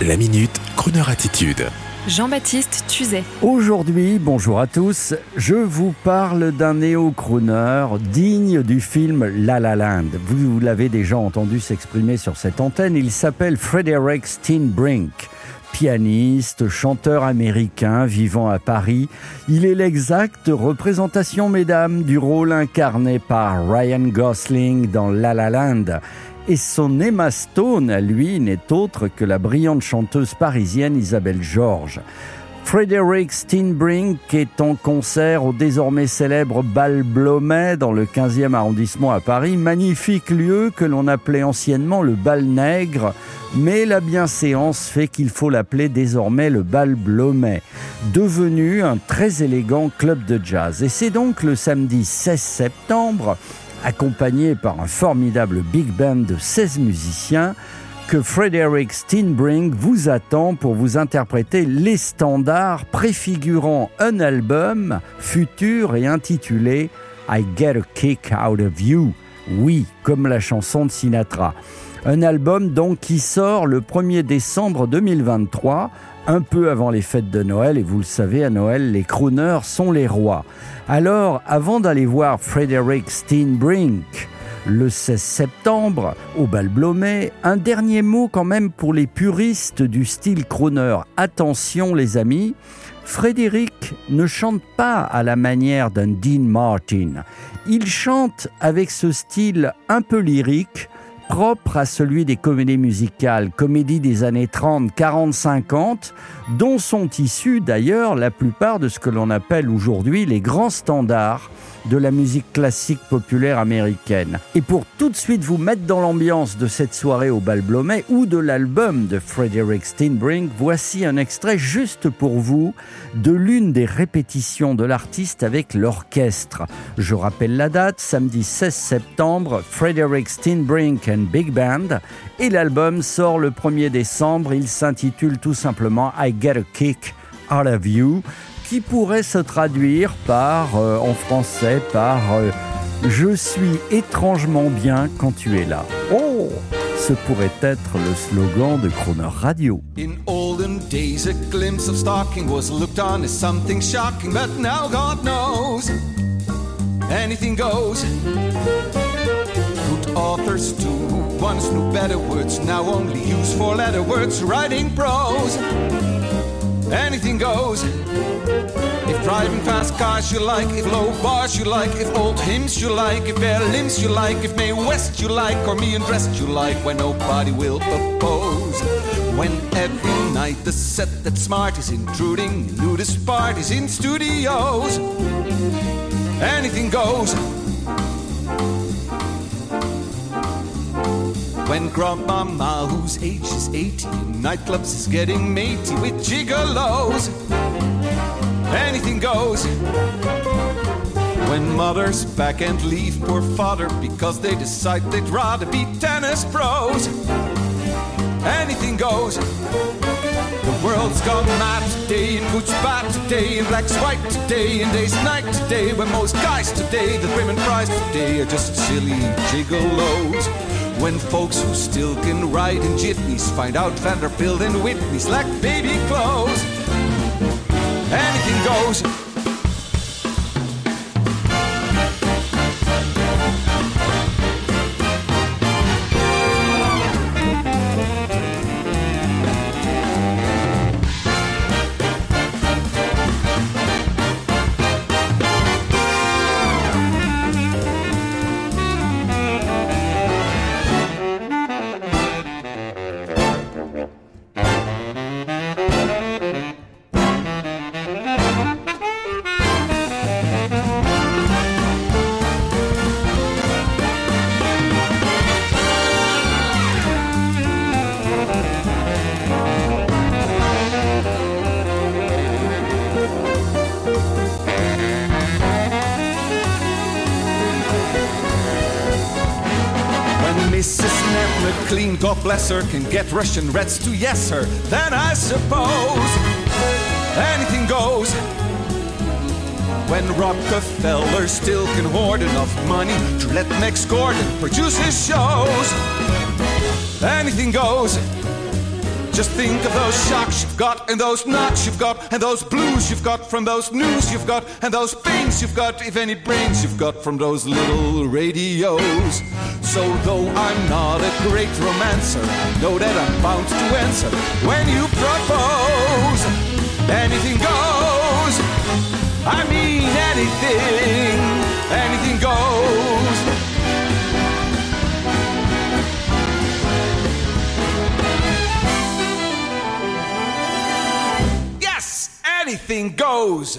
La minute, Kroneur attitude. Jean-Baptiste Tuzet. Aujourd'hui, bonjour à tous, je vous parle d'un néo-crooner digne du film La La Land. Vous l'avez déjà entendu s'exprimer sur cette antenne, il s'appelle Frederick Steenbrink. Pianiste, chanteur américain vivant à Paris, il est l'exacte représentation, mesdames, du rôle incarné par Ryan Gosling dans La La Land et son Emma Stone, à lui, n'est autre que la brillante chanteuse parisienne Isabelle Georges. Frederick Steenbrink est en concert au désormais célèbre Bal Blomet dans le 15e arrondissement à Paris, magnifique lieu que l'on appelait anciennement le Bal Nègre, mais la bienséance fait qu'il faut l'appeler désormais le Bal Blomet, devenu un très élégant club de jazz. Et c'est donc le samedi 16 septembre accompagné par un formidable big band de 16 musiciens, que Frederick Steenbrink vous attend pour vous interpréter les standards préfigurant un album futur et intitulé I Get a Kick Out of You. Oui, comme la chanson de Sinatra. Un album donc qui sort le 1er décembre 2023 un peu avant les fêtes de Noël, et vous le savez, à Noël, les crooners sont les rois. Alors, avant d'aller voir Frederick Steenbrink, le 16 septembre au Bal Blomet. Un dernier mot quand même pour les puristes du style crooner. Attention les amis, Frédéric ne chante pas à la manière d'un Dean Martin. Il chante avec ce style un peu lyrique, propre à celui des comédies musicales, comédies des années 30, 40, 50, dont sont issus d'ailleurs la plupart de ce que l'on appelle aujourd'hui les grands standards de la musique classique populaire américaine. Et pour tout de suite vous mettre dans l'ambiance de cette soirée au Bal Blomet ou de l'album de Frederick Steenbrink, voici un extrait juste pour vous de l'une des répétitions de l'artiste avec l'orchestre. Je rappelle la date, samedi 16 septembre, Frederick Steenbrink and Big Band, et l'album sort le 1er décembre, il s'intitule tout simplement I Get a Kick Out of You qui pourrait se traduire par, euh, en français, par euh, Je suis étrangement bien quand tu es là. Oh Ce pourrait être le slogan de Croner Radio. In olden days, a glimpse of stalking was looked on as something shocking, but now God knows anything goes. Authors too, once knew better words, now only use four letter words, writing prose. Anything goes. If driving fast cars you like, if low bars you like, if old hymns you like, if bare limbs you like, if May West you like, or me undressed you like, when nobody will oppose. When every night the set that's smart is intruding, nudist parties in studios. Anything goes. When grandmama, whose age is 80, in nightclubs is getting matey with gigolos, anything goes. When mothers back and leave poor father because they decide they'd rather be tennis pros, anything goes. The world's gone mad today, and boots bad today, and black's white today, and day's night today. When most guys today, that women prize today, are just silly gigolos. When folks who still can ride in jitneys find out Vanderbilt and Whitney's lack baby clothes, anything goes. Ned McLean, God bless her, can get Russian Reds to yes her, then I suppose anything goes. When Rockefeller still can hoard enough money to let Max Gordon produce his shows, anything goes. Just think of those shocks you've got, and those knocks you've got, and those blues you've got from those news you've got, and those pains you've got, if any brains you've got from those little radios. So though I'm not a great romancer, I know that I'm bound to answer when you propose. Anything goes. I mean anything, anything goes. Yes, anything goes.